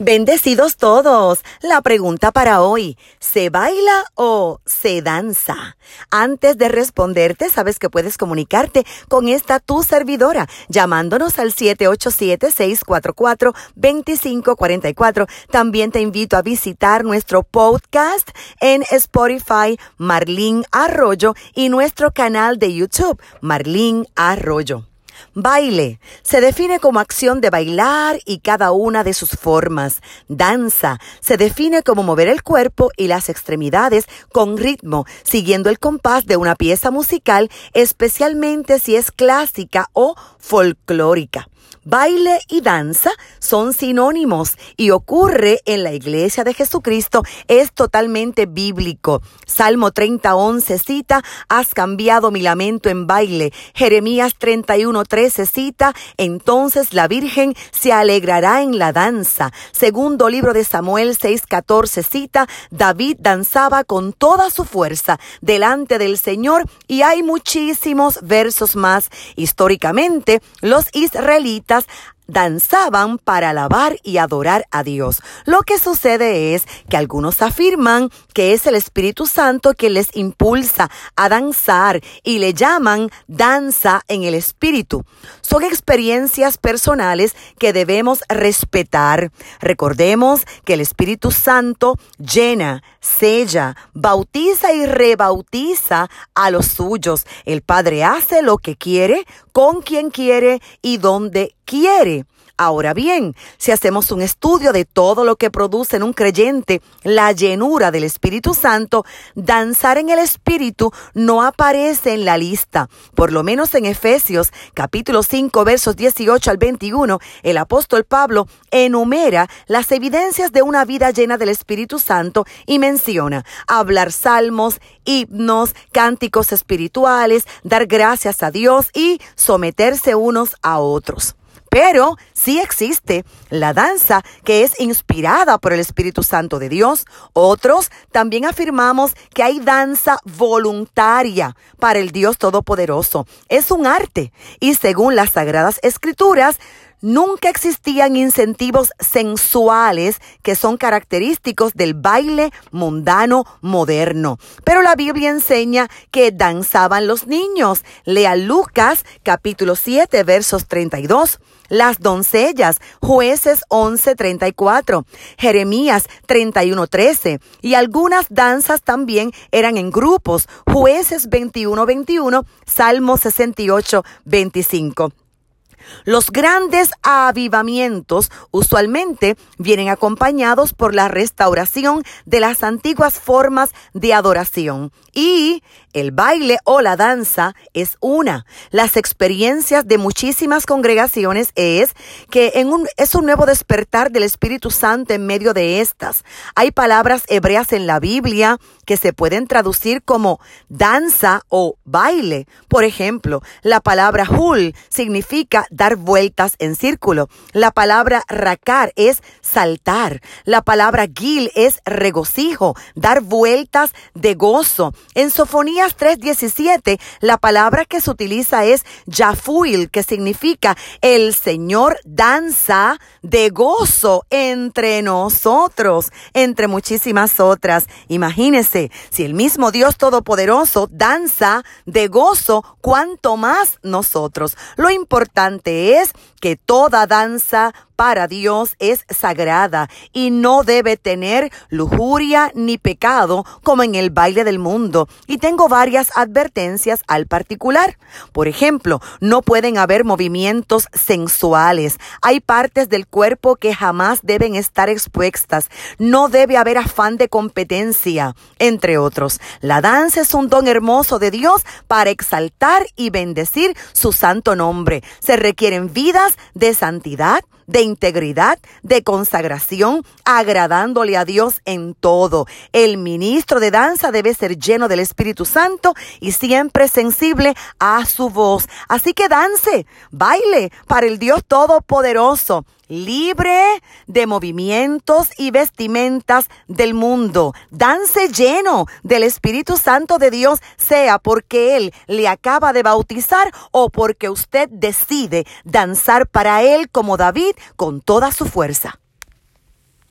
Bendecidos todos. La pregunta para hoy, ¿se baila o se danza? Antes de responderte, sabes que puedes comunicarte con esta tu servidora llamándonos al 787-644-2544. También te invito a visitar nuestro podcast en Spotify, Marlín Arroyo, y nuestro canal de YouTube, Marlín Arroyo. Baile se define como acción de bailar y cada una de sus formas. Danza se define como mover el cuerpo y las extremidades con ritmo, siguiendo el compás de una pieza musical, especialmente si es clásica o folclórica. Baile y danza son sinónimos y ocurre en la iglesia de Jesucristo. Es totalmente bíblico. Salmo 30, 11 cita, has cambiado mi lamento en baile. Jeremías 31, 13 cita, entonces la Virgen se alegrará en la danza. Segundo libro de Samuel 6, 14 cita, David danzaba con toda su fuerza delante del Señor y hay muchísimos versos más. Históricamente, los danzaban para alabar y adorar a Dios. Lo que sucede es que algunos afirman que es el Espíritu Santo que les impulsa a danzar y le llaman danza en el Espíritu. Son experiencias personales que debemos respetar. Recordemos que el Espíritu Santo llena, sella, bautiza y rebautiza a los suyos. El Padre hace lo que quiere, con quien quiere y donde quiere. Ahora bien, si hacemos un estudio de todo lo que produce en un creyente la llenura del Espíritu Santo, danzar en el Espíritu no aparece en la lista. Por lo menos en Efesios capítulo 5 versos 18 al 21, el apóstol Pablo enumera las evidencias de una vida llena del Espíritu Santo y menciona hablar salmos, himnos, cánticos espirituales, dar gracias a Dios y someterse unos a otros. Pero sí existe la danza que es inspirada por el Espíritu Santo de Dios. Otros también afirmamos que hay danza voluntaria para el Dios Todopoderoso. Es un arte y según las Sagradas Escrituras, Nunca existían incentivos sensuales que son característicos del baile mundano moderno. Pero la Biblia enseña que danzaban los niños. Lea Lucas capítulo 7 versos 32 las doncellas, jueces 11:34, Jeremías 31:13 y algunas danzas también eran en grupos, jueces 21:21, Salmo 68:25. Los grandes avivamientos usualmente vienen acompañados por la restauración de las antiguas formas de adoración y el baile o la danza es una. Las experiencias de muchísimas congregaciones es que en un, es un nuevo despertar del Espíritu Santo en medio de estas. Hay palabras hebreas en la Biblia que se pueden traducir como danza o baile. Por ejemplo, la palabra hul significa dar vueltas en círculo. La palabra racar es saltar. La palabra gil es regocijo, dar vueltas de gozo. En Sofonías 3:17, la palabra que se utiliza es yafuil, que significa el Señor danza de gozo entre nosotros, entre muchísimas otras. Imagínese si el mismo Dios Todopoderoso danza de gozo, cuanto más nosotros. Lo importante es que toda danza para Dios es sagrada y no debe tener lujuria ni pecado como en el baile del mundo. Y tengo varias advertencias al particular. Por ejemplo, no pueden haber movimientos sensuales. Hay partes del cuerpo que jamás deben estar expuestas. No debe haber afán de competencia, entre otros. La danza es un don hermoso de Dios para exaltar y bendecir su santo nombre. Se requieren vidas de santidad, de integridad, de consagración, agradándole a Dios en todo. El ministro de danza debe ser lleno del Espíritu Santo y siempre sensible a su voz. Así que dance, baile para el Dios Todopoderoso libre de movimientos y vestimentas del mundo. Dance lleno del Espíritu Santo de Dios, sea porque Él le acaba de bautizar o porque usted decide danzar para Él como David con toda su fuerza.